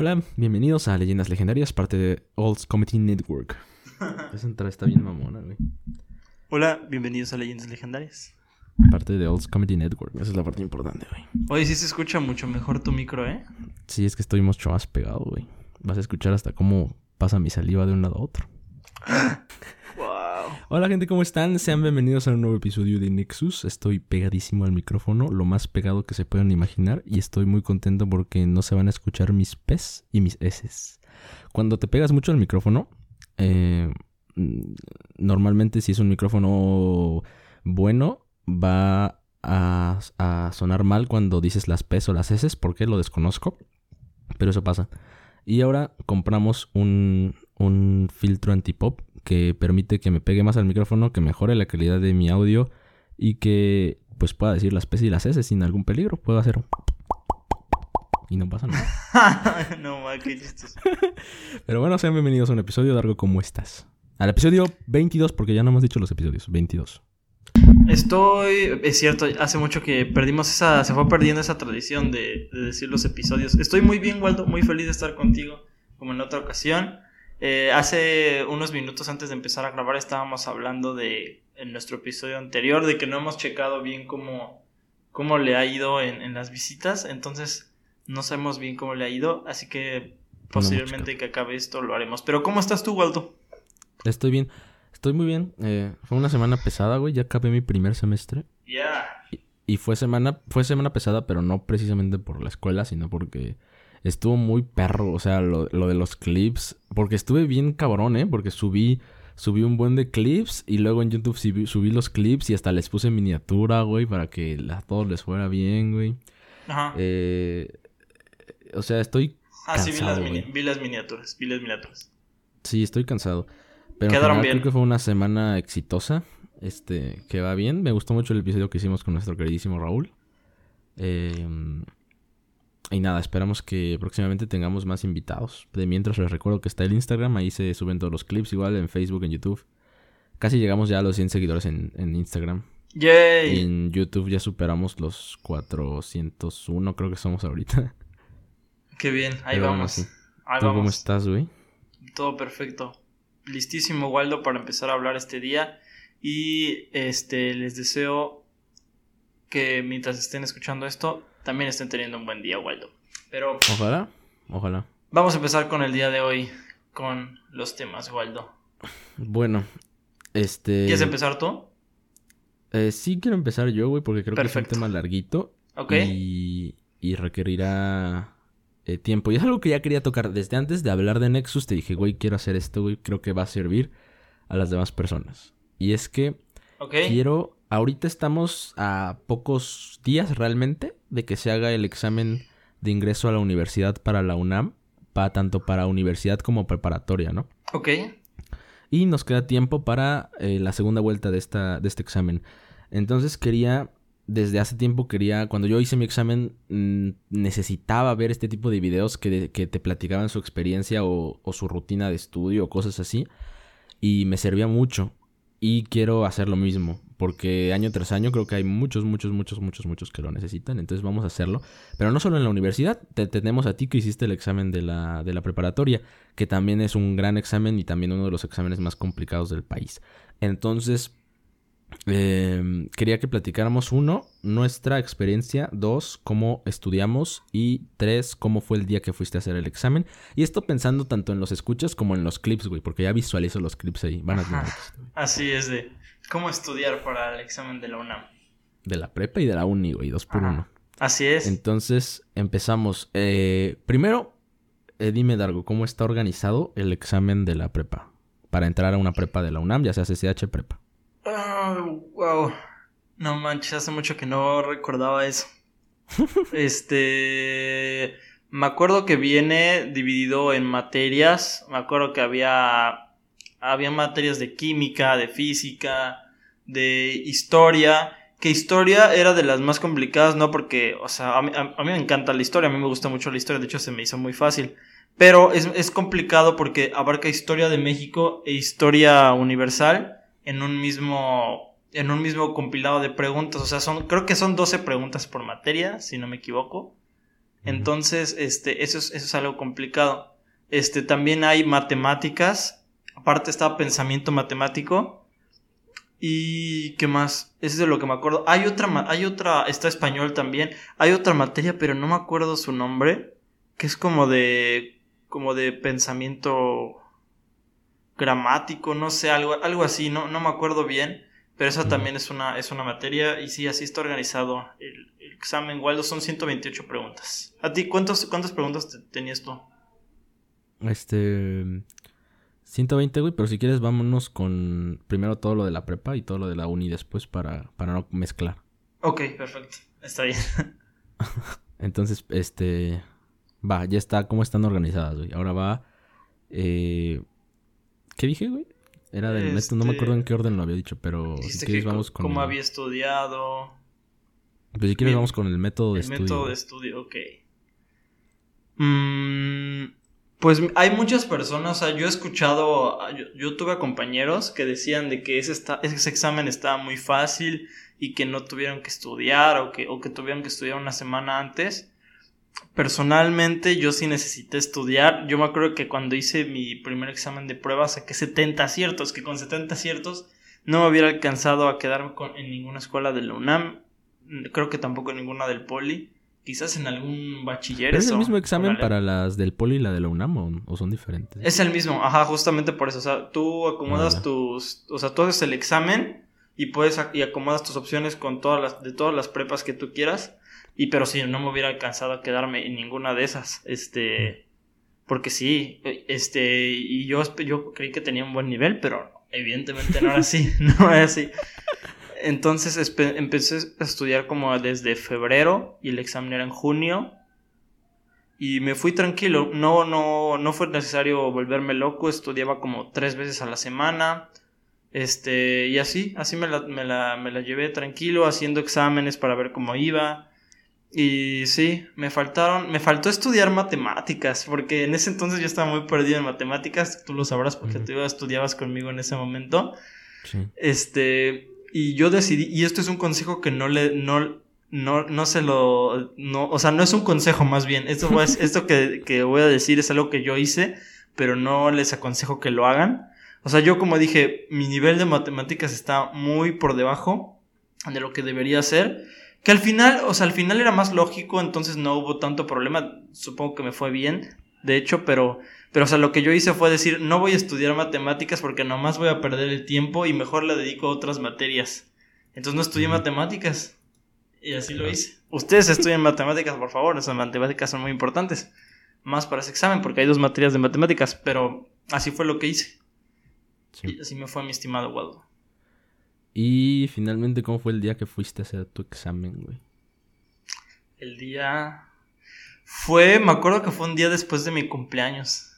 Hola, bienvenidos a Leyendas Legendarias, parte de Olds Comedy Network. Esa entrada está bien mamona, güey. Hola, bienvenidos a Leyendas Legendarias. Parte de Olds Comedy Network, esa es la parte importante, güey. Oye, sí se escucha mucho mejor tu micro, ¿eh? Sí, es que estoy mucho más pegado, güey. Vas a escuchar hasta cómo pasa mi saliva de un lado a otro. Hola gente, ¿cómo están? Sean bienvenidos a un nuevo episodio de Nexus. Estoy pegadísimo al micrófono, lo más pegado que se puedan imaginar, y estoy muy contento porque no se van a escuchar mis P's y mis S's. Cuando te pegas mucho al micrófono, eh, mm, normalmente si es un micrófono bueno, va a, a sonar mal cuando dices las P's o las S's, porque lo desconozco, pero eso pasa. Y ahora compramos un, un filtro antipop que permite que me pegue más al micrófono, que mejore la calidad de mi audio y que pues pueda decir las P's y las S sin algún peligro. Puedo hacer un... Y no pasa nada. no, ma, qué. Pero bueno, sean bienvenidos a un episodio de algo como estás. Al episodio 22, porque ya no hemos dicho los episodios. 22. Estoy, es cierto, hace mucho que perdimos esa, se fue perdiendo esa tradición de, de decir los episodios. Estoy muy bien, Waldo, muy feliz de estar contigo, como en la otra ocasión. Eh, hace unos minutos antes de empezar a grabar estábamos hablando de, en nuestro episodio anterior, de que no hemos checado bien cómo, cómo le ha ido en, en las visitas, entonces no sabemos bien cómo le ha ido, así que posiblemente que acabe esto lo haremos. Pero ¿cómo estás tú, Waldo? Estoy bien. Estoy muy bien. Eh, fue una semana pesada, güey. Ya acabé mi primer semestre. Ya. Y fue semana, fue semana pesada, pero no precisamente por la escuela, sino porque estuvo muy perro. O sea, lo, lo de los clips. Porque estuve bien cabrón, ¿eh? Porque subí, subí un buen de clips y luego en YouTube subí, subí los clips y hasta les puse miniatura, güey, para que a todos les fuera bien, güey. Ajá. Eh, o sea, estoy ah, sí, vi las, mini- vi las miniaturas, vi las miniaturas. Sí, estoy cansado. Pero Quedaron general bien. creo que fue una semana exitosa. Este, que va bien. Me gustó mucho el episodio que hicimos con nuestro queridísimo Raúl. Eh, y nada, esperamos que próximamente tengamos más invitados. De mientras les recuerdo que está el Instagram, ahí se suben todos los clips, igual en Facebook, en YouTube. Casi llegamos ya a los 100 seguidores en, en Instagram. Y ¡Yay! en YouTube ya superamos los 401, creo que somos ahorita. Qué bien, ahí Pero bueno, vamos. sí. Ahí ¿Tú cómo vamos. estás, güey? Todo perfecto. Listísimo, Waldo, para empezar a hablar este día. Y este les deseo que mientras estén escuchando esto, también estén teniendo un buen día, Waldo. Pero Ojalá, ojalá. vamos a empezar con el día de hoy, con los temas, Waldo. Bueno, este... ¿Quieres empezar tú? Eh, sí quiero empezar yo, güey, porque creo que es un tema larguito. Ok. Y, y requerirá eh, tiempo. Y es algo que ya quería tocar. Desde antes de hablar de Nexus, te dije, güey, quiero hacer esto, güey. Creo que va a servir a las demás personas. Y es que Ok. quiero... Ahorita estamos a pocos días realmente de que se haga el examen de ingreso a la universidad para la UNAM. Pa, tanto para universidad como preparatoria, ¿no? Ok. Y nos queda tiempo para eh, la segunda vuelta de, esta, de este examen. Entonces quería, desde hace tiempo quería, cuando yo hice mi examen, mm, necesitaba ver este tipo de videos que, que te platicaban su experiencia o, o su rutina de estudio o cosas así. Y me servía mucho. Y quiero hacer lo mismo. Porque año tras año creo que hay muchos, muchos, muchos, muchos, muchos que lo necesitan. Entonces vamos a hacerlo. Pero no solo en la universidad. Te tenemos a ti que hiciste el examen de la, de la preparatoria. Que también es un gran examen y también uno de los exámenes más complicados del país. Entonces, eh, quería que platicáramos uno, nuestra experiencia, dos, cómo estudiamos y tres, cómo fue el día que fuiste a hacer el examen. Y esto pensando tanto en los escuchas como en los clips, güey, porque ya visualizo los clips ahí. Van a tener. Así es de cómo estudiar para el examen de la UNAM. de la prepa y de la uni, güey, dos por Ajá. uno. Así es. Entonces, empezamos. Eh, primero, eh, dime, Dargo, ¿cómo está organizado el examen de la prepa? Para entrar a una prepa de la UNAM, ya sea CCH prepa. Ah, wow. No manches, hace mucho que no recordaba eso. este. Me acuerdo que viene dividido en materias. Me acuerdo que había. Había materias de química, de física, de historia. Que historia era de las más complicadas, ¿no? Porque, o sea, a mí, a- a mí me encanta la historia, a mí me gusta mucho la historia, de hecho se me hizo muy fácil. Pero es, es complicado porque abarca historia de México e historia universal en un mismo en un mismo compilado de preguntas, o sea, son creo que son 12 preguntas por materia, si no me equivoco. Entonces, este, eso es, eso es algo complicado. Este, también hay matemáticas. Aparte está pensamiento matemático. Y qué más, eso es de lo que me acuerdo. Hay otra, hay otra, está español también. Hay otra materia, pero no me acuerdo su nombre. Que es como de, como de pensamiento gramático, no sé, algo, algo así, no, no me acuerdo bien. Pero esa también es una, es una materia. Y sí, así está organizado el, examen. Waldo son 128 preguntas. ¿A ti cuántos, cuántas preguntas tenías tú? Este. 120, güey, pero si quieres vámonos con primero todo lo de la prepa y todo lo de la uni después para, para no mezclar. Ok, perfecto. Está bien. Entonces, este... Va, ya está, ¿cómo están organizadas, güey? Ahora va... Eh, ¿Qué dije, güey? Era del método, no me acuerdo en qué orden lo había dicho, pero si quieres vamos con... ¿Cómo había estudiado? Pues si quieres vamos con el método de estudio. El método de estudio, ok. Mmm... Pues hay muchas personas, o sea, yo he escuchado, yo, tuve compañeros que decían de que ese, ese examen estaba muy fácil y que no tuvieron que estudiar o que, o que tuvieron que estudiar una semana antes. Personalmente yo sí necesité estudiar. Yo me acuerdo que cuando hice mi primer examen de prueba saqué 70 aciertos, que con 70 aciertos no me hubiera alcanzado a quedarme en ninguna escuela de la UNAM, creo que tampoco en ninguna del Poli. Quizás en algún bachiller. ¿Es el mismo examen para las del Poli y la de la UNAM o, son diferentes? Es el mismo, ajá, justamente por eso. O sea, tú acomodas ah, tus. O sea, tú haces el examen y puedes y acomodas tus opciones con todas las, de todas las prepas que tú quieras. Y pero si no me hubiera alcanzado a quedarme en ninguna de esas. Este. Porque sí, este. Y yo, yo creí que tenía un buen nivel, pero evidentemente no era así. no era así. Entonces empecé a estudiar como desde febrero y el examen era en junio. Y me fui tranquilo, no, no, no fue necesario volverme loco, estudiaba como tres veces a la semana. Este, y así, así me la, me la, me la llevé tranquilo, haciendo exámenes para ver cómo iba. Y sí, me faltaron, me faltó estudiar matemáticas, porque en ese entonces yo estaba muy perdido en matemáticas, tú lo sabrás porque tú estudiabas conmigo en ese momento. Sí. Este, y yo decidí, y esto es un consejo que no le, no, no, no se lo, no, o sea, no es un consejo más bien, esto, esto que, que voy a decir es algo que yo hice, pero no les aconsejo que lo hagan. O sea, yo como dije, mi nivel de matemáticas está muy por debajo de lo que debería ser. Que al final, o sea, al final era más lógico, entonces no hubo tanto problema. Supongo que me fue bien, de hecho, pero pero, o sea, lo que yo hice fue decir, no voy a estudiar matemáticas porque nomás voy a perder el tiempo y mejor le dedico a otras materias. Entonces no estudié matemáticas. Y así lo hice. Ustedes estudian matemáticas, por favor. Esas matemáticas son muy importantes. Más para ese examen, porque hay dos materias de matemáticas. Pero así fue lo que hice. Y así me fue mi estimado Waldo. Y finalmente, ¿cómo fue el día que fuiste a hacer tu examen, güey? El día... Fue, me acuerdo que fue un día después de mi cumpleaños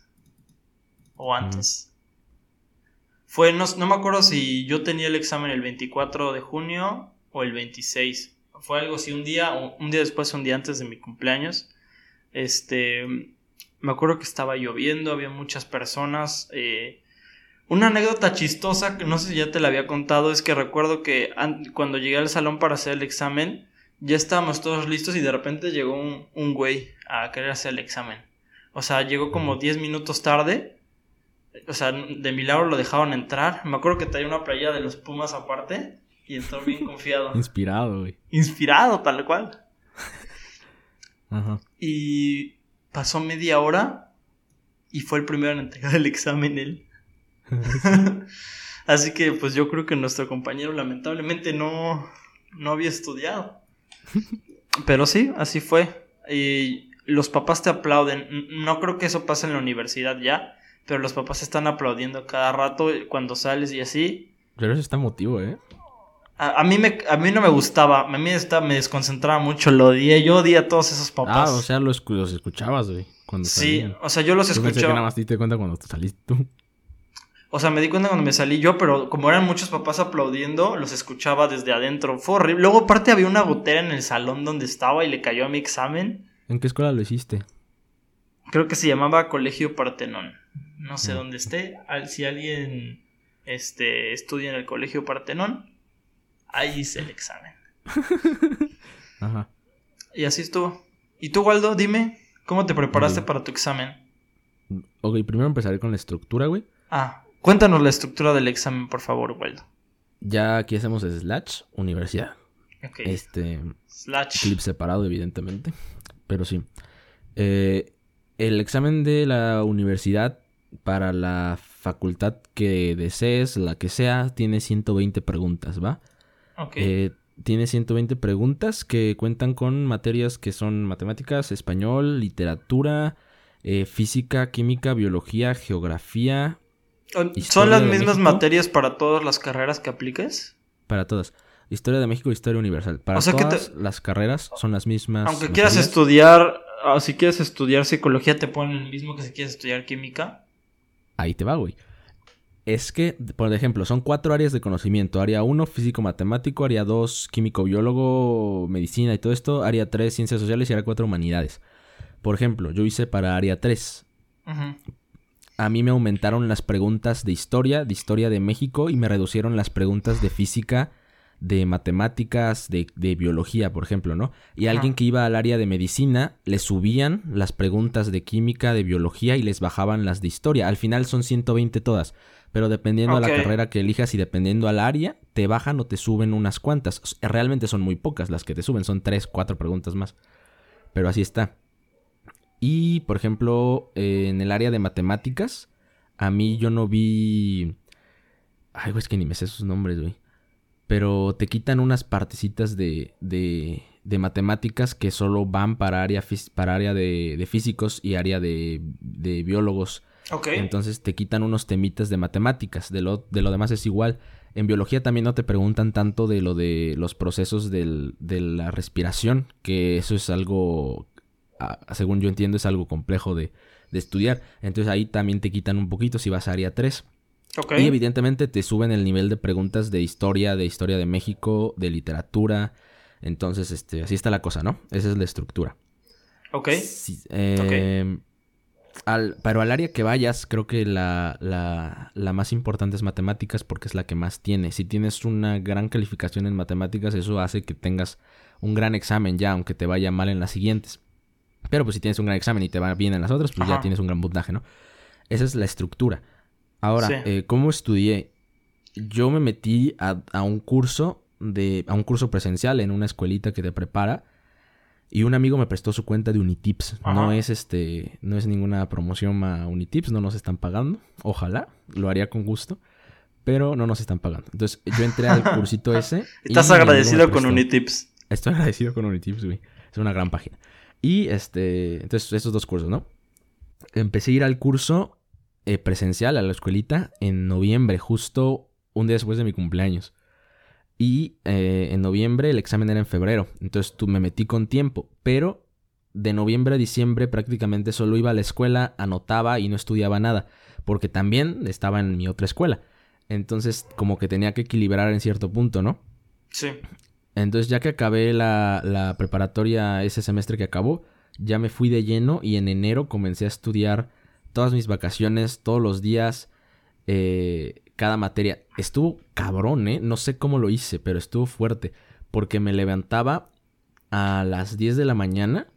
o antes. Fue, no, no, me acuerdo si yo tenía el examen el 24 de junio o el 26. Fue algo así, un día, un día después, un día antes de mi cumpleaños. Este, me acuerdo que estaba lloviendo, había muchas personas. Eh, una anécdota chistosa que no sé si ya te la había contado es que recuerdo que cuando llegué al salón para hacer el examen, ya estábamos todos listos y de repente llegó un, un güey a querer hacer el examen. O sea, llegó como 10 minutos tarde o sea, de milagro lo dejaron entrar. Me acuerdo que traía una playa de los Pumas aparte y entró bien confiado. Inspirado, güey. Inspirado, tal cual. Ajá. Y pasó media hora y fue el primero en entregar el examen él. Así que pues yo creo que nuestro compañero lamentablemente no, no había estudiado. Pero sí, así fue. Y los papás te aplauden. No creo que eso pase en la universidad ya pero los papás están aplaudiendo cada rato cuando sales y así. Pero eso está emotivo, ¿eh? A, mí me, a mí no me gustaba, a mí está, me desconcentraba mucho, lo odié, yo odié a todos esos papás. Ah, o sea, los, los escuchabas, güey. Cuando sí, o sea, yo los escuchaba. Pensé que nada más te diste cuenta cuando te saliste tú. O sea, me di cuenta cuando me salí yo, pero como eran muchos papás aplaudiendo, los escuchaba desde adentro. Fue horrible. Luego, aparte, había una gotera en el salón donde estaba y le cayó a mi examen. ¿En qué escuela lo hiciste? Creo que se llamaba Colegio Partenón no sé dónde esté. Si alguien este, estudia en el colegio Partenón, ahí hice el examen. Ajá. Y así estuvo. ¿Y tú, Waldo, dime, ¿cómo te preparaste para tu examen? Ok, primero empezaré con la estructura, güey. Ah, cuéntanos la estructura del examen, por favor, Waldo. Ya aquí hacemos slash universidad. Ok. Este, Slash. clip separado, evidentemente. Pero sí. Eh, el examen de la universidad para la facultad que desees, la que sea, tiene 120 preguntas, ¿va? Ok. Eh, tiene 120 preguntas que cuentan con materias que son matemáticas, español, literatura, eh, física, química, biología, geografía, ¿Son las mismas México. materias para todas las carreras que apliques? para todas. Historia de México, historia universal. Para O sea que todas las carreras son las mismas. Aunque quieras estudiar, o si quieres estudiar psicología, te ponen el mismo que si quieres estudiar química. Ahí te va, güey. Es que, por ejemplo, son cuatro áreas de conocimiento. Área 1, físico-matemático. Área 2, químico-biólogo, medicina y todo esto. Área 3, ciencias sociales. Y área 4, humanidades. Por ejemplo, yo hice para área 3. Ujú. A mí me aumentaron las preguntas de historia, de historia de México. Y me reducieron las preguntas de física, de matemáticas, de, de biología, por ejemplo, ¿no? Y a Ajá. alguien que iba al área de medicina, le subían las preguntas de química, de biología y les bajaban las de historia. Al final son 120 todas. Pero dependiendo a Ok. la carrera que elijas y dependiendo al área, te bajan o te suben unas cuantas. Realmente son muy pocas las que te suben, son 3, 4 preguntas más. Pero así está. Y, por ejemplo, eh, en el área de matemáticas, a mí yo no vi... Ay, güey, es que ni me sé sus nombres, güey. Pero te quitan unas partecitas de, de, de matemáticas que solo van para área, para área de, de físicos y área de, de biólogos. Ok. Entonces te quitan unos temitas de matemáticas. De lo, de lo demás es igual. En biología también no te preguntan tanto de lo de los procesos del- de la respiración, que eso es algo, según yo entiendo, es algo complejo de, de estudiar. Entonces ahí también te quitan un poquito si vas a área 3. Y evidentemente te suben el nivel de preguntas de historia, de historia de México, de literatura. Entonces, este, así está la cosa, ¿no? Esa es la estructura. Ok. Sí, eh, al- pero al área que vayas, creo que la, la, la más importante es matemáticas porque es la que más tiene. Si tienes una gran calificación en matemáticas, eso hace que tengas un gran examen ya, aunque te vaya mal en las siguientes. Pero pues si tienes un gran examen y te va bien en las otras, pues ya tienes un gran puntaje, ¿no? Esa es la estructura. Ahora, Sí. eh, ¿cómo estudié? Yo me metí a, a un curso de, a un curso presencial en una escuelita que te prepara. Y un amigo me prestó su cuenta de Unitips. No es este, no es ninguna promoción a Unitips, no nos están pagando. Ojalá, lo haría con gusto. Pero no nos están pagando. Entonces, yo entré al cursito ese. Estás agradecido con. Unitips. Estoy agradecido con Unitips, güey. Es una gran página. Y este, entonces, esos dos cursos, ¿no? Empecé a ir al curso eh, presencial a la escuelita en noviembre, justo un día después de mi cumpleaños. Y eh, en noviembre el examen era en febrero. Entonces tú me metí con tiempo. Pero de noviembre a diciembre prácticamente solo iba a la escuela, anotaba y no estudiaba nada. Porque también estaba en mi otra escuela. Entonces como que tenía que equilibrar en cierto punto, ¿no? Sí. Entonces, ya que acabé la, la preparatoria ese semestre que acabó, ya me fui de lleno y en enero comencé a estudiar todas mis vacaciones, todos los días, eh, cada materia. Estuvo cabrón, ¿eh? No sé cómo lo hice, pero estuvo fuerte. Porque me levantaba a las 10 de la mañana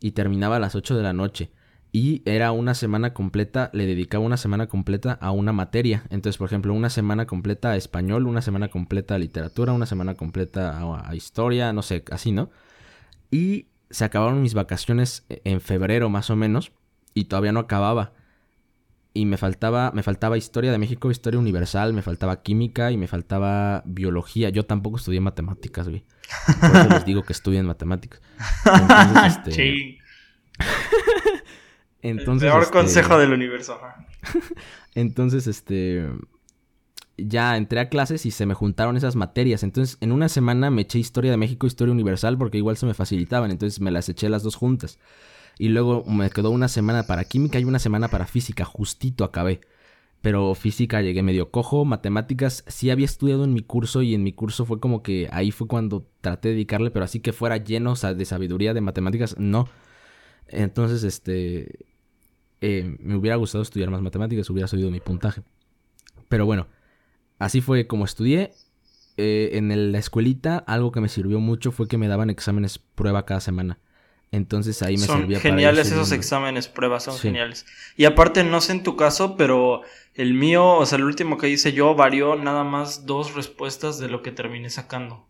y terminaba a las 8 de la noche. Y era una semana completa, le dedicaba una semana completa a una materia. Entonces, por ejemplo, una semana completa a español, una semana completa a literatura, una semana completa a, a historia, no sé, así, ¿no? Y se acabaron mis vacaciones en febrero más o menos y todavía no acababa. Y me faltaba, me faltaba historia de México, historia universal, me faltaba química y me faltaba biología. Yo tampoco estudié matemáticas, güey. Por eso les digo que estudien matemáticas. Entonces, este, Sí. entonces, el peor este, consejo del universo. Entonces, este. Ya entré a clases y se me juntaron esas materias. Entonces, en una semana me eché Historia de México, Historia Universal, porque igual se me facilitaban. Entonces, me las eché las dos juntas. Y luego me quedó una semana para química y una semana para física. Justito acabé. Pero física llegué medio cojo. Matemáticas sí había estudiado en mi curso y en mi curso fue como que ahí fue cuando traté de dedicarle, pero así que fuera lleno o sea, de sabiduría de matemáticas, no. Entonces, este, eh, me hubiera gustado estudiar más matemáticas, hubiera subido mi puntaje. Pero bueno, así fue como estudié. Eh, en la escuelita, algo que me sirvió mucho fue que me daban exámenes prueba cada semana. Entonces ahí me son servía geniales para esos exámenes, pruebas, son Sí. geniales. Y aparte, no sé en tu caso, pero el mío, o sea, el último que hice yo varió nada más dos respuestas de lo que terminé sacando.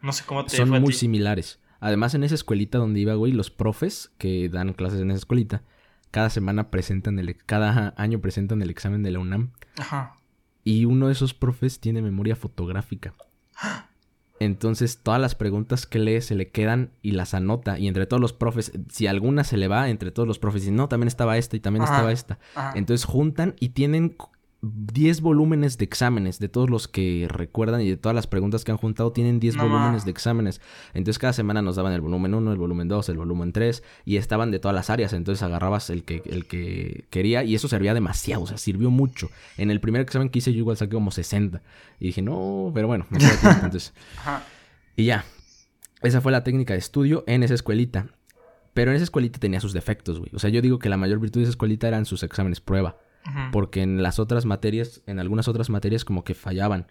No sé cómo te Son fue a muy ti. similares. Además, en esa escuelita donde iba, güey, los profes que dan clases en esa escuelita, cada semana presentan el, cada año presentan el examen de la UNAM. Ajá. Y uno de esos profes tiene memoria fotográfica. Entonces, todas las preguntas que lee se le quedan y las anota. Y entre todos los profes, si alguna se le va, entre todos los profes, y no, también estaba esta y también Ajá. estaba esta. Ajá. Entonces juntan y tienen 10 volúmenes de exámenes de todos los que recuerdan y de todas las preguntas que han juntado tienen 10 No volúmenes de exámenes. Entonces cada semana nos daban el volumen 1, el volumen 2, el volumen 3 y estaban de todas las áreas. Entonces agarrabas el que, el que quería y eso servía demasiado, o sea, sirvió mucho. En el primer examen que hice yo igual saqué como 60 y dije, no, pero bueno, me tiempo, entonces... Ajá. Y ya. Esa fue la técnica de estudio en esa escuelita. Pero en esa escuelita tenía sus defectos, güey. O sea, yo digo que la mayor virtud de esa escuelita eran sus exámenes prueba. Porque en las otras materias, en algunas otras materias como que fallaban.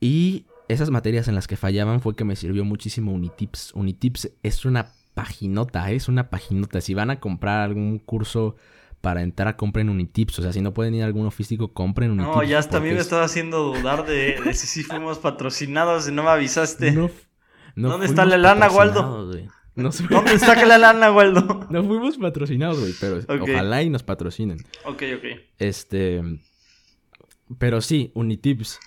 Y esas materias en las que fallaban fue que me sirvió muchísimo Unitips. Unitips es una paginota, ¿eh? es una paginota. Si van a comprar algún curso para entrar, compren Unitips. O sea, si no pueden ir a algún físico, compren Unitips. No, ya hasta a mí me es- estaba haciendo dudar de, de si sí fuimos patrocinados y no me avisaste. No, no ¿Dónde está la lana, Waldo? Güey. No, fu- ¿Dónde está la lana, Waldo? no fuimos patrocinados, güey, pero ojalá y nos patrocinen. ok, ok. Este. Pero sí, Unitips.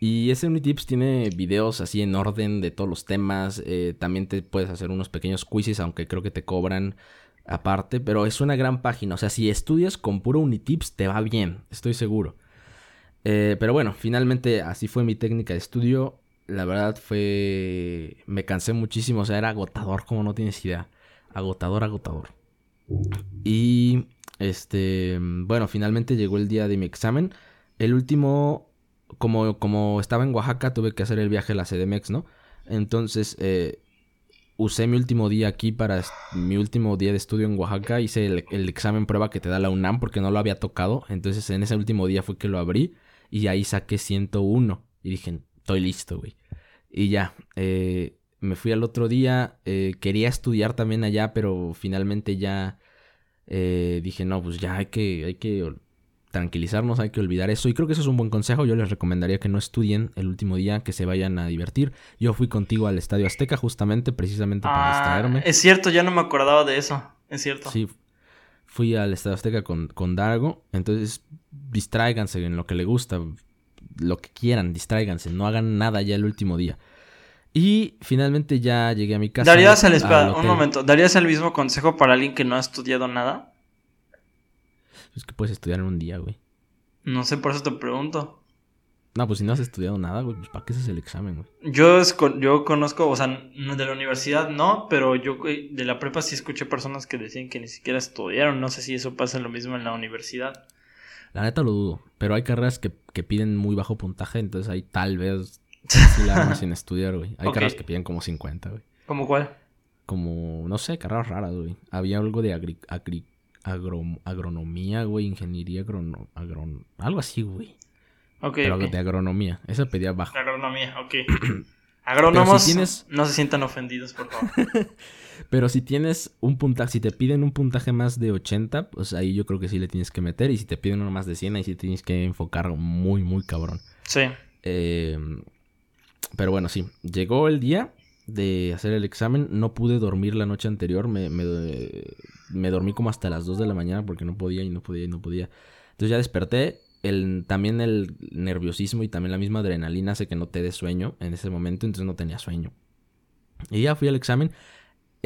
Y ese Unitips tiene videos así en orden de todos los temas. eh, también te puedes hacer unos pequeños quizzes, aunque creo que te cobran aparte. Pero es una gran página. O sea, si estudias con puro Unitips, te va bien, estoy seguro. Eh, pero bueno, finalmente así fue mi técnica de estudio. La verdad fue. Me cansé muchísimo. O sea, era agotador, como no tienes idea. Agotador, agotador. Y. Este. Bueno, finalmente llegó el día de mi examen. El último. Como, como estaba en Oaxaca, tuve que hacer el viaje a la CDMX, ¿no? Entonces. eh, usé mi último día aquí para mi último día de estudio en Oaxaca. Hice el, el examen prueba que te da la UNAM porque no lo había tocado. Entonces en ese último día fue que lo abrí y ahí saqué 101. Y dije, estoy listo, güey. Y ya, eh, me fui al otro día. eh, quería estudiar también allá, pero finalmente ya eh, dije, no, pues ya hay que, hay que tranquilizarnos, hay que olvidar eso. Y creo que eso es un buen consejo. Yo les recomendaría que no estudien el último día, que se vayan a divertir. Yo fui contigo al Estadio Azteca justamente, precisamente para Ah, distraerme. es cierto, ya no me acordaba de eso. Es cierto. Sí, fui al Estadio Azteca con, con Dargo. Entonces, distráiganse en lo que le gusta. Lo que quieran, distráiganse. No hagan nada ya el último día. Y finalmente ya llegué a mi casa. ¿Darías el, espera, un momento, ¿darías el mismo consejo para alguien que no ha estudiado nada? Es que puedes estudiar en un día, güey. No sé, por eso te pregunto. No, pues si no has estudiado nada, güey, pues ¿para qué haces el examen, güey? Yo, es con- yo conozco, o sea, de la universidad no, pero yo de la prepa sí escuché personas que decían que ni siquiera estudiaron. No sé si eso pasa lo mismo en la universidad. La neta lo dudo. Pero hay carreras que, que piden muy bajo puntaje, entonces ahí tal vez sí la armas sin estudiar, güey. Hay carreras que piden como 50, güey. ¿Cómo cuál? Como, no sé, carreras raras, güey. Había algo de agri, agri- agro- agronomía, güey, ingeniería agrono, agron, algo así, güey. Ok, Pero de agronomía. Esa pedía bajo. Agronomía, ok. Agrónomos, si tienes- no se sientan ofendidos, por favor. Pero si tienes un puntaje, si te piden un puntaje más de 80, pues ahí yo creo que sí le tienes que meter. Y si te piden uno más de 100, ahí sí tienes que enfocar muy, muy cabrón. Sí. Eh, pero bueno, sí. Llegó el día de hacer el examen. No pude dormir la noche anterior. Me, me, me dormí como hasta las 2 de la mañana porque no podía y no podía y no podía. Entonces ya desperté. El, también el nerviosismo y también la misma adrenalina hace que no te dé sueño en ese momento. Entonces no tenía sueño. Y ya fui al examen.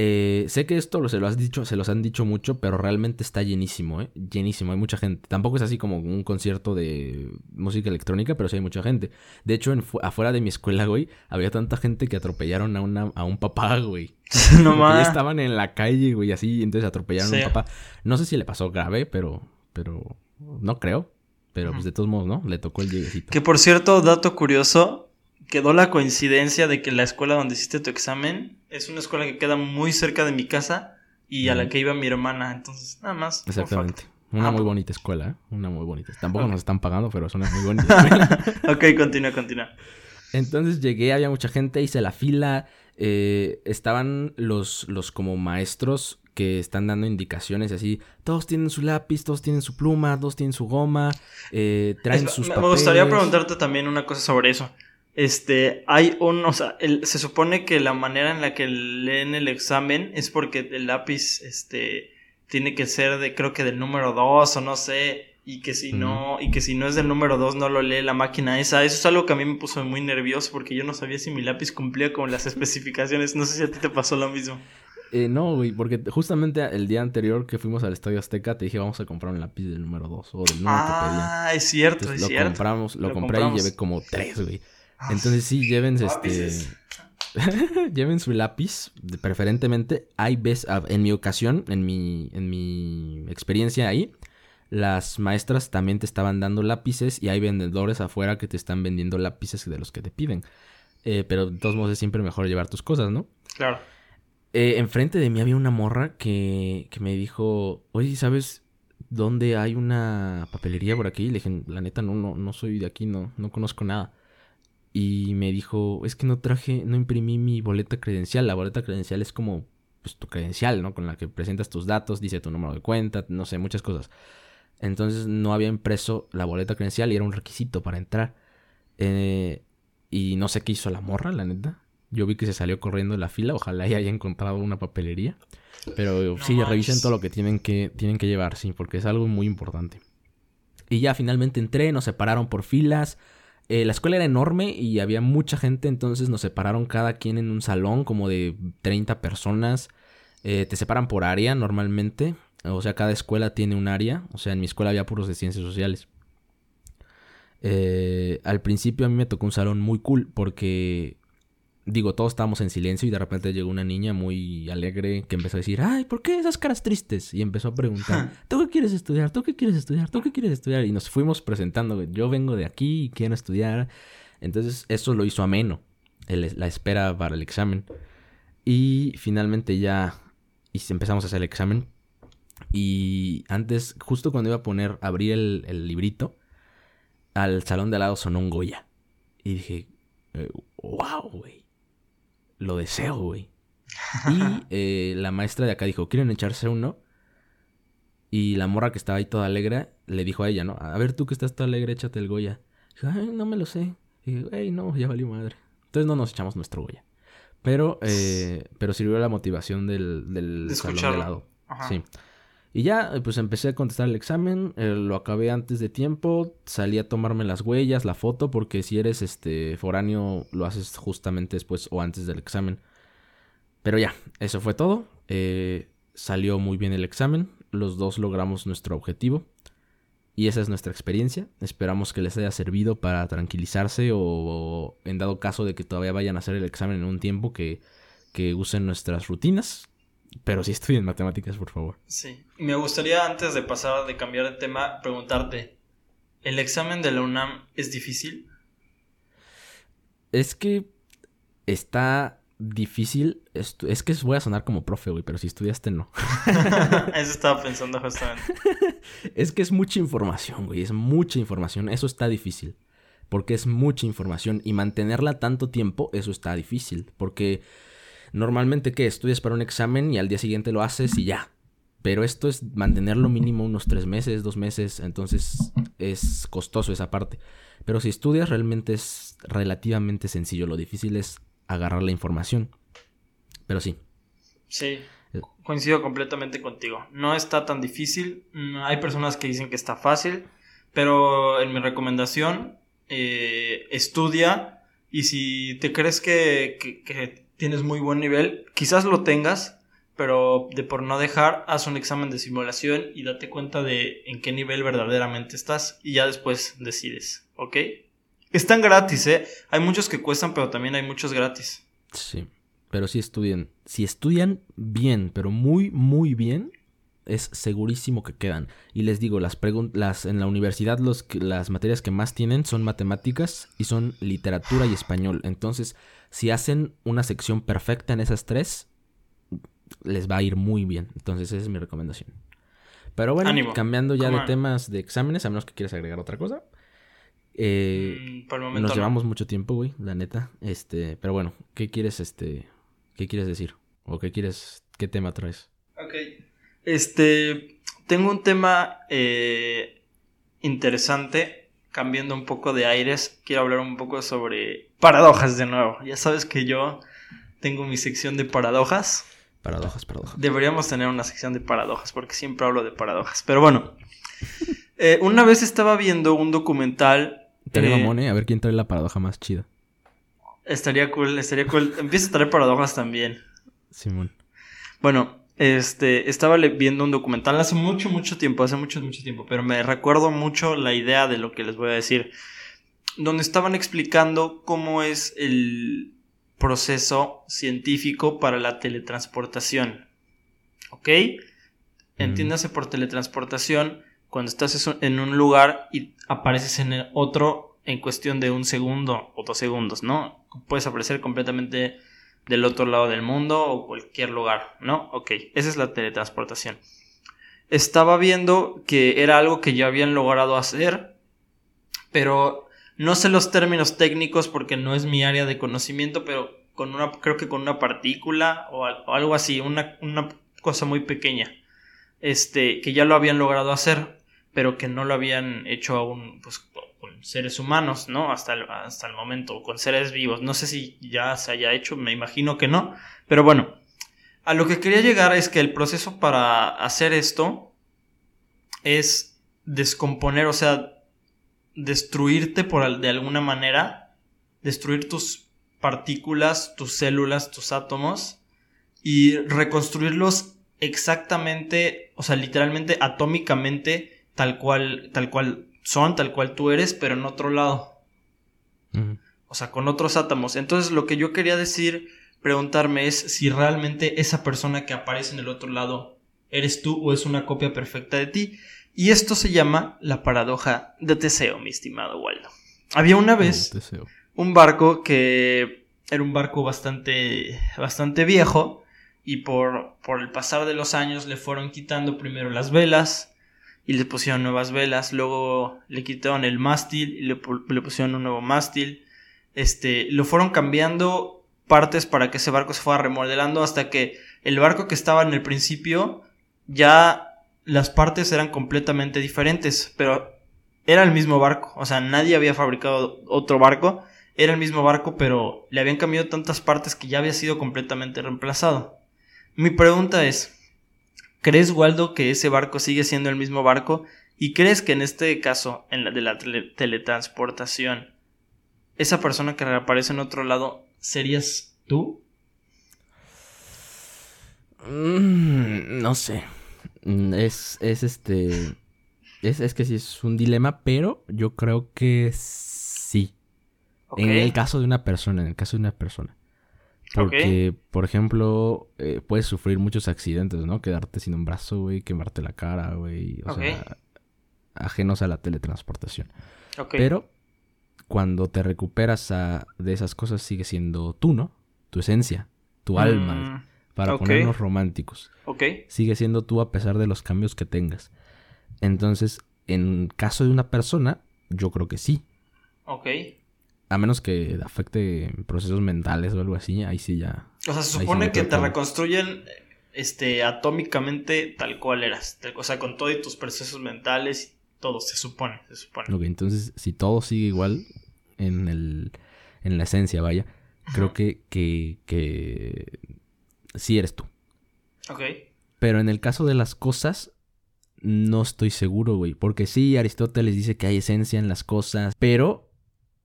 Eh, sé que esto se lo has dicho, se los han dicho mucho, pero realmente está llenísimo, ¿eh? Llenísimo, hay mucha gente. Tampoco es así como un concierto de música electrónica, pero sí hay mucha gente. De hecho, en fu- afuera de mi escuela, güey, había tanta gente que atropellaron a, una, a un papá, güey. no ya más. estaban en la calle, güey, así, entonces atropellaron a un papá. No sé si le pasó grave, pero, pero, no creo. Pero pues de todos modos, ¿no? Le tocó el lleguecito. Que por cierto, dato curioso, quedó la coincidencia de que la escuela donde hiciste tu examen es una escuela que queda muy cerca de mi casa y a la que iba mi hermana. Entonces, nada más. Exactamente. Una Ah, muy pues. bonita escuela, ¿eh? Una muy bonita. Tampoco nos están pagando, pero es una muy bonita escuela. ok, continúa, continúa. Entonces llegué, había mucha gente, hice la fila. eh, estaban los, los como maestros que están dando indicaciones así. Todos tienen su lápiz, todos tienen su pluma, todos tienen su goma, eh, traen sus papeles. Me gustaría preguntarte también una cosa sobre eso. Este, hay un, o sea, se supone que la manera en la que leen el examen es porque el lápiz, este, tiene que ser de, creo que del número 2 o no sé, y que si no, y que si no es del número 2 no lo lee la máquina esa. Eso es algo que a mí me puso muy nervioso porque yo no sabía si mi lápiz cumplía con las especificaciones. No sé si a ti te pasó lo mismo. Eh, no, güey, porque justamente el día anterior que fuimos al Estadio Azteca te dije vamos a comprar un lápiz del número 2 o del número ah, que pedía. Ah, es cierto, es lo cierto. Compramos, lo, compré y llevé como tres, güey. Ah, Entonces sí, lleven este... lleven su lápiz, preferentemente. Hay veces, en mi ocasión, en mi, en mi experiencia ahí, las maestras también te estaban dando lápices y hay vendedores afuera que te están vendiendo lápices de los que te piden. Eh, pero de todos modos es siempre mejor llevar tus cosas, ¿no? Claro. Eh, enfrente de mí había una morra que, que me dijo, oye, ¿sabes dónde hay una papelería por aquí? Le dije, la neta, no, no, no soy de aquí, no, no conozco nada. Y me dijo, es que no traje, no imprimí mi boleta credencial. La boleta credencial es como pues, tu credencial, ¿no? Con la que presentas tus datos, dice tu número de cuenta, no sé, muchas cosas. Entonces no había impreso la boleta credencial y era un requisito para entrar. Eh, y no sé qué hizo la morra, la neta. Yo vi que se salió corriendo de la fila. Ojalá y haya encontrado una papelería. Pero sí, revisen todo lo que tienen, que tienen que llevar, sí, porque es algo muy importante. Y ya finalmente entré, nos separaron por filas. Eh, la escuela era enorme y había mucha gente, entonces nos separaron cada quien en un salón, como de 30 personas. Eh, te separan por área normalmente. O sea, cada escuela tiene un área. O sea, en mi escuela había puros de ciencias sociales. Eh, al principio a mí me tocó un salón muy cool porque, digo, todos estábamos en silencio y de repente llegó una niña muy alegre que empezó a decir, ay, ¿por qué esas caras tristes? Y empezó a preguntar, ¿tú qué quieres estudiar? ¿Tú qué quieres estudiar? ¿Tú qué quieres estudiar? Y nos fuimos presentando, yo vengo de aquí y quiero estudiar. Entonces eso lo hizo ameno, la espera para el examen. Y finalmente ya y empezamos a hacer el examen. Y antes, justo cuando iba a poner, abrí el, librito, al salón de al lado sonó un Goya. Y dije, wow, eh, güey. Lo deseo, güey. Y eh, la maestra de acá dijo, ¿quieren echarse uno? Y la morra que estaba ahí toda alegre le dijo a ella, ¿no? A ver, tú que estás toda alegre, échate el Goya. Dijo, ay, no me lo sé. Y ay, no, ya valió madre. Entonces no nos echamos nuestro Goya. Pero, eh, pero sirvió la motivación del, del salón de lado. Sí. Y ya, eh, pues empecé a contestar el examen, eh, lo acabé antes de tiempo, salí a tomarme las huellas, la foto, porque si eres este foráneo lo haces justamente después o antes del examen. Pero ya, eso fue todo. Eh, salió muy bien el examen, los dos logramos nuestro objetivo. Y esa es nuestra experiencia. Esperamos que les haya servido para tranquilizarse o, en dado caso de que todavía vayan a hacer el examen en un tiempo que, que usen nuestras rutinas. Pero sí estudien matemáticas, por favor. Sí. Me gustaría, antes de pasar de cambiar de tema, preguntarte: ¿el examen de la UNAM es difícil? Es que está difícil. Es que voy a sonar como profe, güey, pero si estudiaste, no. Eso estaba pensando justamente. es que es mucha información, güey. Es mucha información. Eso está difícil. Porque es mucha información. Y mantenerla tanto tiempo, eso está difícil. Porque Normalmente, ¿qué? Estudias para un examen y al día siguiente lo haces y ya. Pero esto es mantenerlo mínimo unos tres meses, dos meses, entonces es costoso esa parte. Pero si estudias realmente es relativamente sencillo, lo difícil es agarrar la información. Pero sí. Sí, eh. coincido completamente contigo. No está tan difícil, hay personas que dicen que está fácil, pero en mi recomendación, eh, estudia y si te crees que, que tienes muy buen nivel, quizás lo tengas, pero de por no dejar, haz un examen de simulación y date cuenta de en qué nivel verdaderamente estás y ya después decides, ¿ok? Están gratis, ¿eh? Hay muchos que cuestan, pero también hay muchos gratis. Sí, pero si estudian. Si estudian bien, pero muy, muy bien, es segurísimo que quedan. Y les digo, las, las en la universidad los, las materias que más tienen son matemáticas y son literatura y español. Entonces, si hacen una sección perfecta en esas tres, les va a ir muy bien. Entonces, esa es mi recomendación. Pero bueno, cambiando ya de temas de exámenes, a menos que quieras agregar otra cosa. Eh, mm, nos llevamos mucho tiempo, güey, la neta. Este, pero bueno, ¿qué quieres este ¿Qué quieres decir? ¿O qué quieres, qué tema traes? Este, tengo un tema eh, interesante, cambiando un poco de aires. Quiero hablar un poco sobre paradojas de nuevo. Ya sabes que yo tengo mi sección de paradojas. Paradojas, paradojas. Deberíamos tener una sección de paradojas, porque siempre hablo de paradojas. Pero bueno, eh, una vez estaba viendo un documental. Estaría eh, ¿eh? A ver quién trae la paradoja más chida. Estaría cool, estaría cool. Empieza a traer paradojas también. Simón. Bueno, este, estaba viendo un documental hace mucho, mucho tiempo, hace mucho, mucho tiempo, pero me recuerdo mucho la idea de lo que les voy a decir, donde estaban explicando cómo es el proceso científico para la teletransportación. ¿Ok? Entiéndase por teletransportación cuando estás en un lugar y apareces en el otro en cuestión de un segundo o dos segundos, ¿no? Puedes aparecer completamente del otro lado del mundo o cualquier lugar, ¿no? Ok, esa es la teletransportación. Estaba viendo que era algo que ya habían logrado hacer, pero no sé los términos técnicos porque no es mi área de conocimiento, pero con una, creo que con una partícula o, al- o algo así, una, una cosa muy pequeña, este, que ya lo habían logrado hacer, pero que no lo habían hecho aún, pues, seres humanos, ¿no? Hasta el, hasta el momento, con seres vivos. No sé si ya se haya hecho, me imagino que no. Pero bueno, a lo que quería llegar es que el proceso para hacer esto es descomponer, o sea, destruirte por, de alguna manera, destruir tus partículas, tus células, tus átomos y reconstruirlos exactamente, o sea, literalmente atómicamente tal cual tal cual son, tal cual tú eres, pero en otro lado. O sea, con otros átomos. Entonces, lo que yo quería decir, preguntarme es si realmente esa persona que aparece en el otro lado eres tú o es una copia perfecta de ti. Y esto se llama la paradoja de Teseo, mi estimado Waldo. Había una vez Oh, un barco que era un barco bastante, bastante viejo y por, por el pasar de los años le fueron quitando primero las velas y le pusieron nuevas velas, luego le quitaron el mástil y le, le pusieron un nuevo mástil, este, lo fueron cambiando partes para que ese barco se fuera remodelando hasta que el barco que estaba en el principio ya las partes eran completamente diferentes, pero era el mismo barco, o sea, nadie había fabricado otro barco, era el mismo barco, pero le habían cambiado tantas partes que ya había sido completamente reemplazado. Mi pregunta es, ¿crees, Waldo, que ese barco sigue siendo el mismo barco? ¿Y crees que en este caso, en la de la tele- teletransportación, esa persona que reaparece en otro lado, serías tú? Mm, no sé. Mm, Es, es este. Es, es que sí es un dilema, pero yo creo que sí. En el caso de una persona, en el caso de una persona. Porque, por ejemplo, eh, puedes sufrir muchos accidentes, ¿no? Quedarte sin un brazo, güey, quemarte la cara, güey. O sea, ajenos a la teletransportación. Pero cuando te recuperas a- de esas cosas, sigue siendo tú, ¿no? Tu esencia, tu alma, Mm, para ok. ponernos románticos. ok. Sigue siendo tú a pesar de los cambios que tengas. Entonces, en caso de una persona, yo creo que sí. Ok. A menos que afecte procesos mentales o algo así, ahí sí ya. O sea, se sí supone que te reconstruyen este atómicamente tal cual eras. O sea, con todos tus procesos mentales y todo, se supone, se supone. Ok, entonces, si todo sigue igual en, el, en la esencia, vaya, creo que, que, que sí eres tú. Ok. Pero en el caso de las cosas, no estoy seguro, güey. Porque sí, Aristóteles dice que hay esencia en las cosas, pero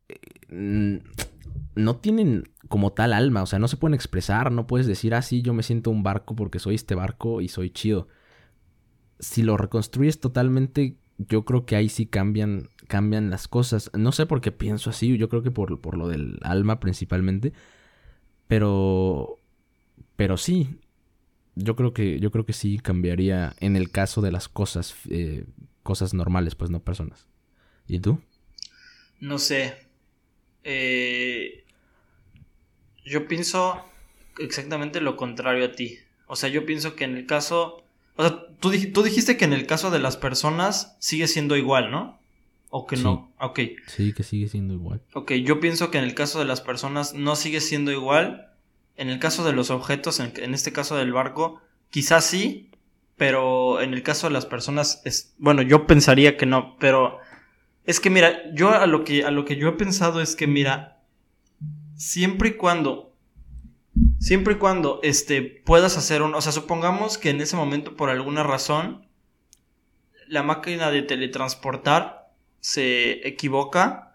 eh, no tienen como tal alma. O sea, no se pueden expresar, no puedes decir, ah, yo me siento un barco porque soy este barco y soy chido. Si lo reconstruyes totalmente, yo creo que ahí sí cambian, cambian las cosas. No sé por qué pienso así, yo creo que por, por lo del alma principalmente. Pero. Pero sí. Yo creo que. Yo creo que sí cambiaría en el caso de las cosas. eh, cosas normales, pues no personas. ¿Y tú? No sé. Eh, yo pienso exactamente lo contrario a ti. O sea, yo pienso que en el caso... O sea, tú, dij- tú dijiste que en el caso de las personas sigue siendo igual, ¿no? O que Sí. no. Ok. Sí, que sigue siendo igual. Ok, yo pienso que en el caso de las personas no sigue siendo igual En el caso de los objetos, en, en este caso del barco, quizás sí, pero en el caso de las personas, es, bueno, yo pensaría que no, pero es que mira, yo a lo que, a lo que yo he pensado es que mira, siempre y cuando, siempre y cuando, este, puedas hacer un, o sea, supongamos que en ese momento por alguna razón, la máquina de teletransportar se equivoca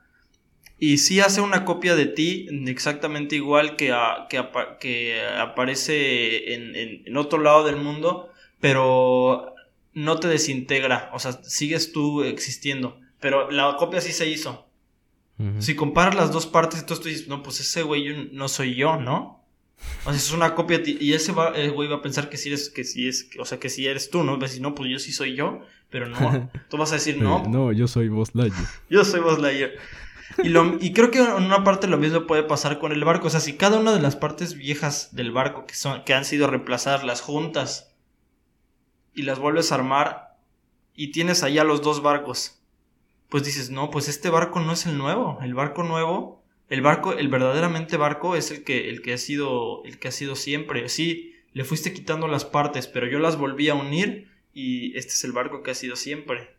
y sí hace una copia de ti exactamente igual que, que, que, aparece en, en, otro lado del mundo, pero no te desintegra, o sea, sigues tú existiendo, pero la copia sí se hizo. Si comparas las dos partes, entonces tú dices, no, pues ese güey no soy yo, ¿no? O sea, es una copia y ese güey va a pensar que sí eres, que sí es, o sea, que sí eres tú, ¿no? Va a decir, no, pues yo sí soy yo, pero no. Tú vas a decir, no. no, yo soy Buzz Lightyear. Yo soy Buzz Lightyear. Y, lo, y creo que en una parte lo mismo puede pasar con el barco. O sea, si cada una de las partes viejas del barco que, son, que han sido reemplazadas, las juntas y las vuelves a armar y tienes allá los dos barcos, pues dices, no, pues este barco no es el nuevo. El barco nuevo, el barco, el verdaderamente barco es el que, el que ha sido, el que ha sido siempre. Sí, le fuiste quitando las partes, pero yo las volví a unir y este es el barco que ha sido siempre.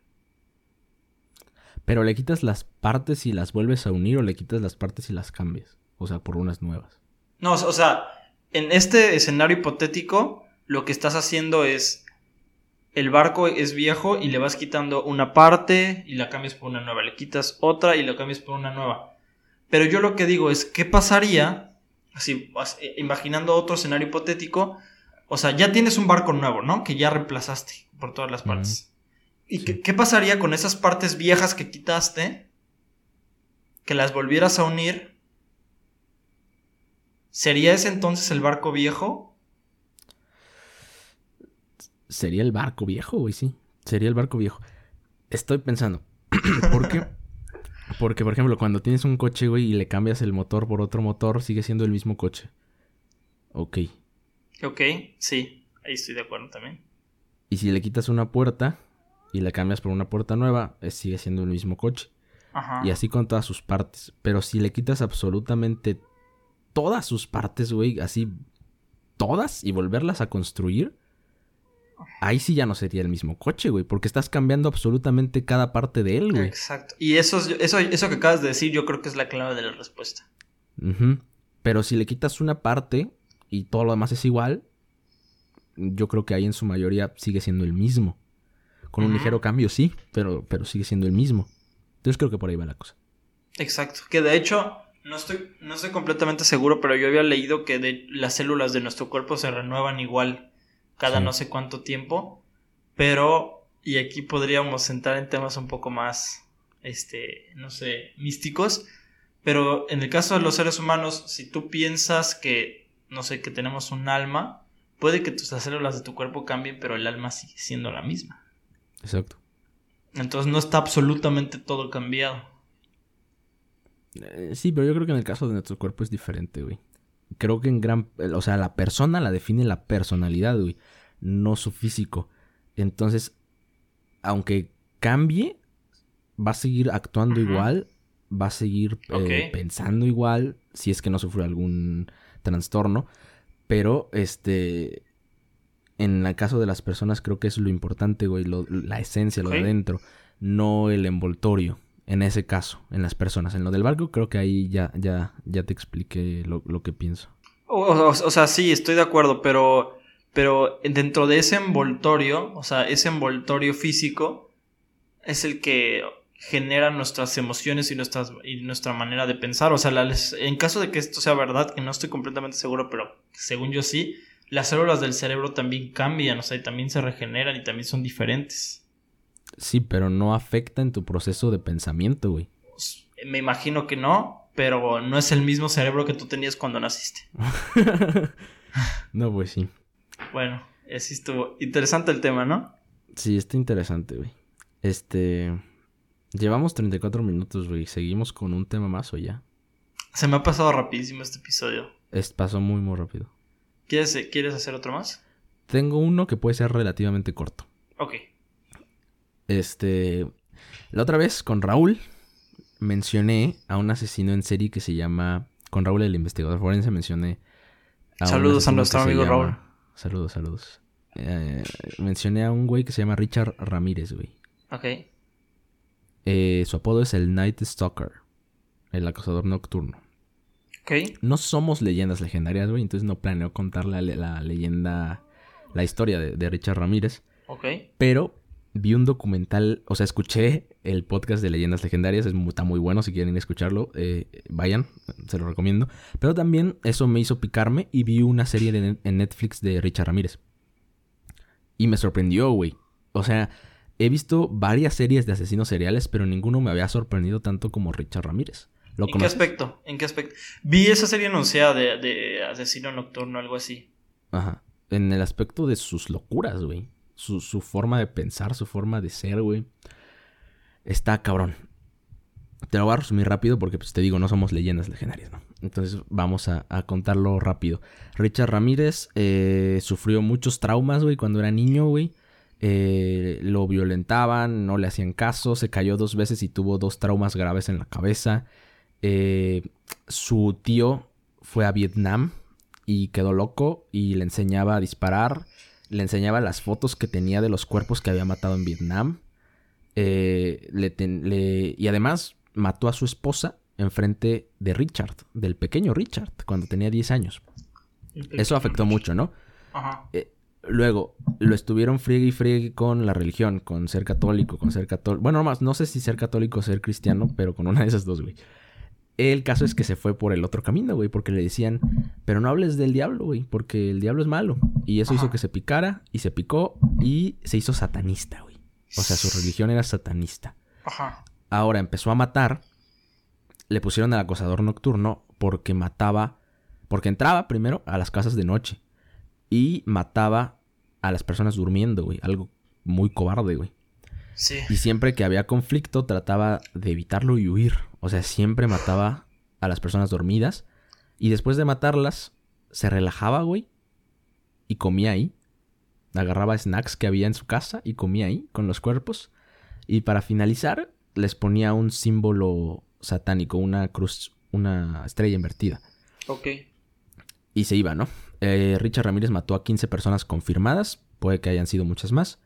Pero le quitas las partes y las vuelves a unir o le quitas las partes y las cambias. O sea, por unas nuevas. No, o sea, en este escenario hipotético, lo que estás haciendo es. El barco es viejo y le vas quitando una parte y la cambias por una nueva. Le quitas otra y la cambias por una nueva. Pero yo lo que digo es, ¿qué pasaría? Así, imaginando otro escenario hipotético. O sea, ya tienes un barco nuevo, ¿no? Que ya reemplazaste por todas las partes. ¿Y qué, pasaría con esas partes viejas que quitaste? Que las volvieras a unir. ¿Sería ese entonces el barco viejo? Sería el barco viejo, güey, sí. Sería el barco viejo. Estoy pensando. ¿Por qué? Porque, por ejemplo, cuando tienes un coche, güey, y le cambias el motor por otro motor, sigue siendo el mismo coche. Ok. Ok, sí. Ahí estoy de acuerdo también. Y si le quitas una puerta y la cambias por una puerta nueva, sigue siendo el mismo coche. Ajá. Y así con todas sus partes. Pero si le quitas absolutamente todas sus partes, güey, así todas y volverlas a construir, ahí sí ya no sería el mismo coche, güey, porque estás cambiando absolutamente cada parte de él, güey. Exacto. Y eso, eso, eso que acabas de decir, yo creo que es la clave de la respuesta. Pero si le quitas una parte y todo lo demás es igual, yo creo que ahí en su mayoría sigue siendo el mismo. Con un ligero cambio, sí, pero, pero sigue siendo el mismo. Entonces creo que por ahí va la cosa. Exacto. Que de hecho, no estoy, no estoy completamente seguro, pero yo había leído que de, las células de nuestro cuerpo se renuevan igual cada no sé cuánto tiempo. Pero, y aquí podríamos entrar en temas un poco más, este, no sé, místicos. Pero en el caso de los seres humanos, si tú piensas que, no sé, que tenemos un alma, puede que tus células de tu cuerpo cambien, pero el alma sigue siendo la misma. Exacto. Entonces no está absolutamente todo cambiado. Eh, sí, pero yo creo que en el caso de nuestro cuerpo es diferente, güey. Creo que en gran... O sea, la persona la define la personalidad, güey. No su físico. Entonces, aunque cambie, va a seguir actuando igual. Va a seguir eh, pensando igual. Si es que no sufre algún trastorno. Pero, este, en el caso de las personas creo que es lo importante, güey, la esencia, lo de dentro, no el envoltorio. En ese caso, en las personas. En lo del barco creo que ahí ya, ya, ya te expliqué lo, que pienso. O, sea, sí, estoy de acuerdo, pero, pero dentro de ese envoltorio, o sea, ese envoltorio físico es el que genera nuestras emociones y, nuestras, y nuestra manera de pensar. O sea, en caso de que esto sea verdad, que no estoy completamente seguro, pero según yo sí, las células del cerebro también cambian, o sea, también se regeneran y también son diferentes. Sí, pero no afecta en tu proceso de pensamiento, güey. Me imagino que no, pero no es el mismo cerebro que tú tenías cuando naciste. no, pues sí. Bueno, así estuvo. Interesante el tema, ¿no? Sí, está interesante, güey. Este. Llevamos 34 minutos, güey. ¿Seguimos con un tema más o ya? Se me ha pasado rapidísimo este episodio. Es, pasó muy, muy rápido. ¿Quieres, ¿Quieres hacer otro más? Tengo uno que puede ser relativamente corto. Ok. Este. La otra vez con Raúl mencioné a un asesino en serie que se llama. Con Raúl, el investigador forense, mencioné a Saludos a nuestro amigo llama- Raúl. Saludos, saludos. Eh, mencioné a un güey que se llama Richard Ramírez, güey. Ok. Eh, su apodo es el Night Stalker, el acosador nocturno. Ok. No somos leyendas legendarias, güey, entonces no planeo contar la, la leyenda, la historia de, de Richard Ramírez, Ok. pero vi un documental, o sea, escuché el podcast de leyendas legendarias, es está muy bueno, si quieren ir a escucharlo, eh, vayan, se lo recomiendo. Pero también eso me hizo picarme y vi una serie de en Netflix de Richard Ramírez. Y me sorprendió, güey. O sea, he visto varias series de asesinos seriales, pero ninguno me había sorprendido tanto como Richard Ramírez. ¿Lo ¿En qué aspecto? ¿En qué aspecto? Vi esa serie anunciada de, de asesino nocturno, algo así. Ajá. En el aspecto de sus locuras, güey. Su, forma de pensar, su forma de ser, güey. Está cabrón. Te lo voy a resumir rápido porque, pues, te digo, no somos leyendas legendarias, ¿no? Entonces vamos a, a contarlo rápido. Richard Ramírez eh, sufrió muchos traumas, güey, cuando era niño, güey. Eh, lo violentaban, no le hacían caso, se cayó dos veces y tuvo dos traumas graves en la cabeza. Eh, su tío fue a Vietnam y quedó loco y le enseñaba a disparar. Le enseñaba las fotos que tenía de los cuerpos que había matado en Vietnam. Eh, le ten- le- y además mató a su esposa enfrente de Richard, del pequeño Richard, cuando tenía 10 años. Eso afectó mucho, ¿no? Ajá. Luego, lo estuvieron friegue y friegue con la religión, con ser católico, con ser católico. Bueno, más, no sé si ser católico o ser cristiano, pero con una de esas dos, güey. El caso es que se fue por el otro camino, güey, porque le decían, pero no hables del diablo, güey, porque el diablo es malo. Y eso hizo que se picara y se picó y se hizo satanista, güey. O sea, su religión era satanista. Ajá. Ahora empezó a matar. Le pusieron al acosador nocturno porque mataba. Porque entraba primero a las casas de noche. Y mataba a las personas durmiendo, güey. Algo muy cobarde, güey. Sí. Y siempre que había conflicto trataba de evitarlo y huir. O sea, siempre mataba a las personas dormidas. Y después de matarlas, se relajaba, güey. Y comía ahí. Agarraba snacks que había en su casa y comía ahí con los cuerpos. Y para finalizar, les ponía un símbolo satánico, una cruz, una estrella invertida. Ok. Y se iba, ¿no? Eh, Richard Ramírez mató a 15 personas confirmadas. Puede que hayan sido muchas más.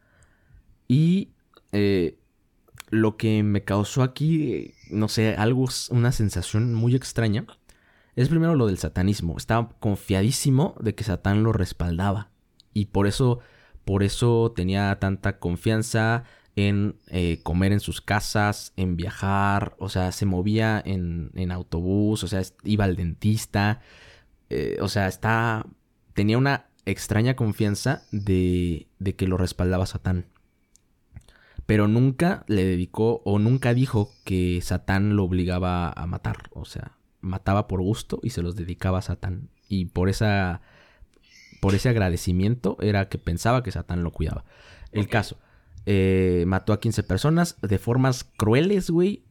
Y eh, lo que me causó aquí, no sé, algo, una sensación muy extraña. Es primero lo del satanismo. Estaba confiadísimo de que Satán lo respaldaba. Y por eso, por eso tenía tanta confianza en eh, comer en sus casas, en viajar. O sea, se movía en, en autobús. O sea, iba al dentista. Eh, o sea, está. Tenía una extraña confianza de, de que lo respaldaba Satán. Pero nunca le dedicó o nunca dijo que Satán lo obligaba a matar. O sea, mataba por gusto y se los dedicaba a Satán. Y por esa. Por ese agradecimiento era que pensaba que Satán lo cuidaba. El caso. eh, mató a 15 personas de formas crueles, güey.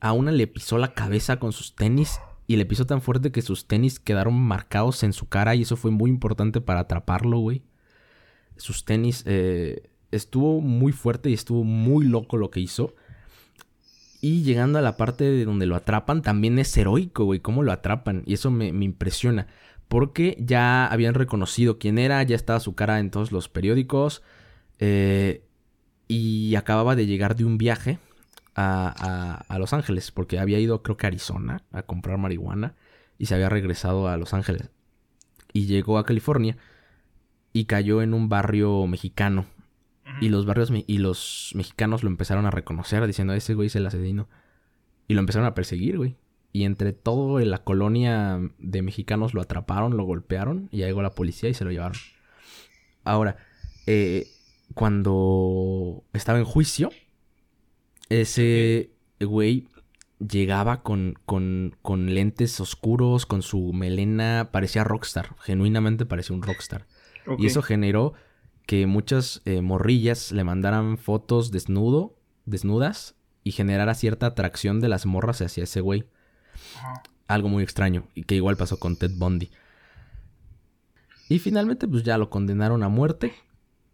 A una le pisó la cabeza con sus tenis y le pisó tan fuerte que sus tenis quedaron marcados en su cara y eso fue muy importante para atraparlo, güey. Sus tenis eh, estuvo muy fuerte y estuvo muy loco lo que hizo. Y llegando a la parte de donde lo atrapan, también es heroico, güey, cómo lo atrapan. Y eso me, me impresiona. Porque ya habían reconocido quién era, ya estaba su cara en todos los periódicos. eh, y acababa de llegar de un viaje a, a- a Los Ángeles, porque había ido creo que a Arizona a comprar marihuana y se había regresado a Los Ángeles. Y llegó a California y cayó en un barrio mexicano. Y los barrios y los mexicanos lo empezaron a reconocer diciendo, ese güey es el asesino. Y lo empezaron a perseguir, güey. Y entre todo en la colonia de mexicanos lo atraparon, lo golpearon y llegó la policía y se lo llevaron. Ahora, eh, cuando estaba en juicio, ese güey llegaba con, con, con lentes oscuros, con su melena, parecía rockstar, genuinamente parecía un rockstar. Y eso generó que muchas eh, morrillas le mandaran fotos desnudo, desnudas, y generara cierta atracción de las morras hacia ese güey. Algo muy extraño, y que igual pasó con Ted Bundy. Y finalmente, pues ya lo condenaron a muerte.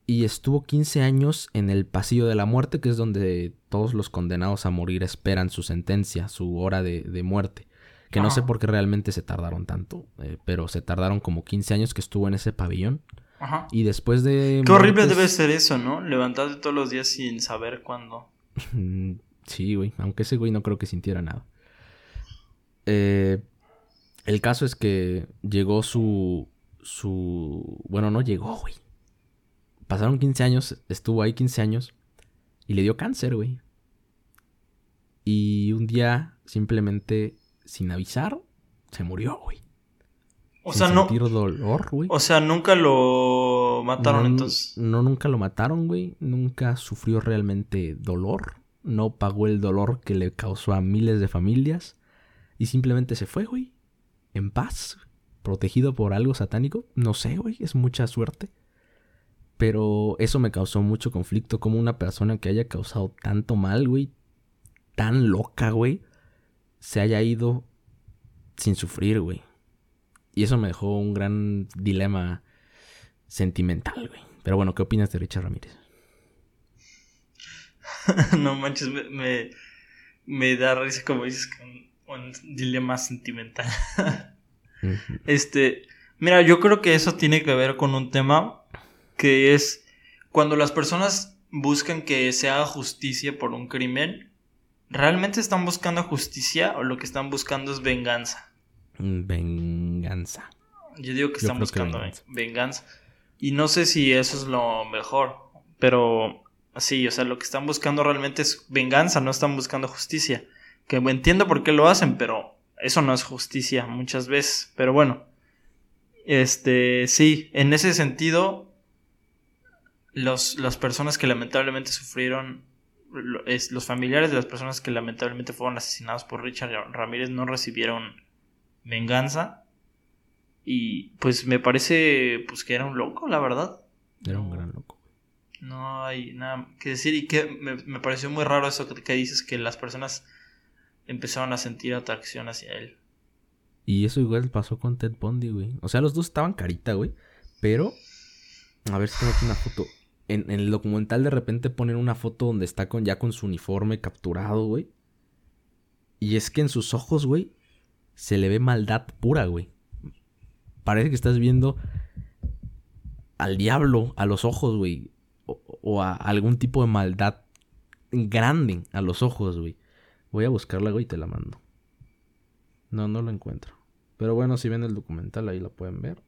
Y estuvo 15 años en el pasillo de la muerte, que es donde todos los condenados a morir esperan su sentencia, su hora de, de muerte. Que no sé por qué realmente se tardaron tanto, eh, pero se tardaron como 15 años que estuvo en ese pabellón. Ajá. Y después de... Qué horrible debe ser eso, ¿no? Levantarte todos los días sin saber cuándo. Sí, güey. Aunque ese güey no creo que sintiera nada. Eh, el caso es que llegó su... Su... Bueno, no llegó, güey. Pasaron 15 años. Estuvo ahí 15 años. Y le dio cáncer, güey. Y un día, simplemente, sin avisar, se murió, güey. O sea, no. sentir dolor, güey. O sea, nunca lo mataron no, entonces. No, nunca lo mataron, güey. Nunca sufrió realmente dolor. No pagó el dolor que le causó a miles de familias. Y simplemente se fue, güey. En paz. Protegido por algo satánico. No sé, güey. Es mucha suerte. Pero eso me causó mucho conflicto. Como una persona que haya causado tanto mal, güey. Tan loca, güey. Se haya ido sin sufrir, güey. Y eso me dejó un gran dilema sentimental, güey. Pero bueno, ¿qué opinas de Richard Ramírez? no manches, me, me, me da risa como dices que un, un dilema sentimental. Este, mira, yo creo que eso tiene que ver con un tema que es cuando las personas buscan que se haga justicia por un crimen, ¿realmente están buscando justicia o lo que están buscando es venganza? Venganza. Yo digo que Yo están que buscando venganza. venganza. Y no sé si eso es lo mejor, pero sí, o sea, lo que están buscando realmente es venganza, no están buscando justicia. Que entiendo por qué lo hacen, pero eso no es justicia muchas veces. Pero bueno, este, sí, en ese sentido, los, las personas que lamentablemente sufrieron, los familiares de las personas que lamentablemente fueron asesinados por Richard Ramírez no recibieron venganza. Y pues me parece pues que era un loco, la verdad. Era un gran loco. No hay nada que decir y que me, me pareció muy raro eso que, que dices que las personas empezaron a sentir atracción hacia él. Y eso igual pasó con Ted Bundy, güey. O sea, los dos estaban carita, güey. Pero, a ver si tengo aquí una foto. En, en el documental de repente ponen una foto donde está con ya con su uniforme capturado, güey. Y es que en sus ojos, güey, se le ve maldad pura, güey. Parece que estás viendo al diablo a los ojos, güey. O, a algún tipo de maldad grande a los ojos, güey. Voy a buscarla, güey, y te la mando. No, no lo encuentro. Pero bueno, si ven el documental, ahí lo pueden ver.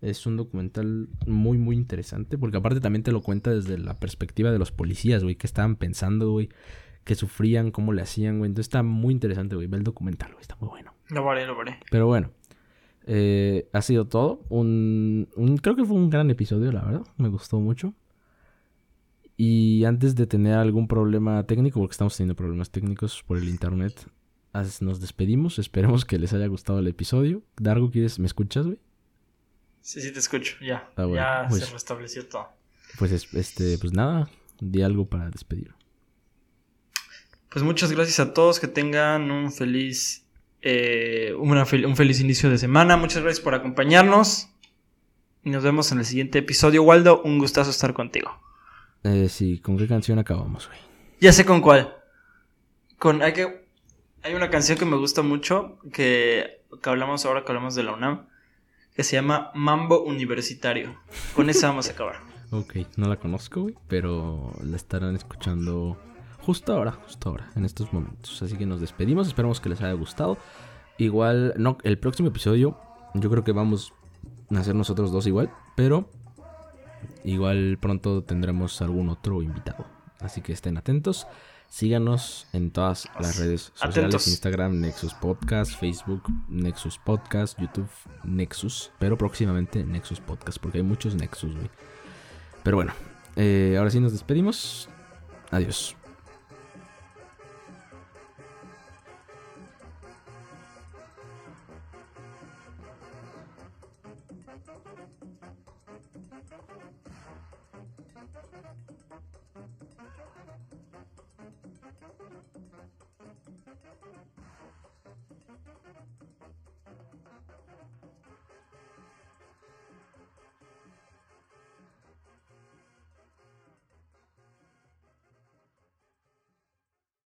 Es un documental muy, muy interesante. Porque aparte también te lo cuenta desde la perspectiva de los policías, güey. Que estaban pensando, güey. Que sufrían, cómo le hacían, güey. Entonces está muy interesante, güey. Ve el documental, güey. Está muy bueno. Lo veré, lo veré. Pero bueno. eh, ha sido todo. Un, un- creo que fue un gran episodio, la verdad. Me gustó mucho. Y antes de tener algún problema técnico, porque estamos teniendo problemas técnicos por el internet, nos despedimos. Esperemos que les haya gustado el episodio. Dargo, ¿quieres, ¿me escuchas, güey? Sí, sí te escucho, ya. Ah, bueno, ya pues- se restableció todo. Pues es- este, pues nada, di algo para despedir. Pues muchas gracias a todos, que tengan un feliz, eh, una fel- un feliz inicio de semana. Muchas gracias por acompañarnos. Y nos vemos en el siguiente episodio. Waldo, un gustazo estar contigo. Eh, sí, ¿con qué canción acabamos, güey? Ya sé con cuál. Con hay que hay una canción que me gusta mucho que, que hablamos ahora que hablamos de la UNAM que se llama Mambo Universitario. Con esa vamos a acabar. Ok, no la conozco, güey, pero la estarán escuchando justo ahora, justo ahora, en estos momentos. Así que nos despedimos, esperamos que les haya gustado. Igual, no, el próximo episodio, yo creo que vamos a hacer nosotros dos igual, pero igual pronto tendremos algún otro invitado. Así que estén atentos. Síganos en todas las redes sociales, Atentos. Instagram, Nexus Podcast, Facebook, Nexus Podcast, YouTube, Nexus, pero próximamente Nexus Podcast, porque hay muchos Nexus, güey. Pero bueno, eh, ahora sí nos despedimos. Adiós.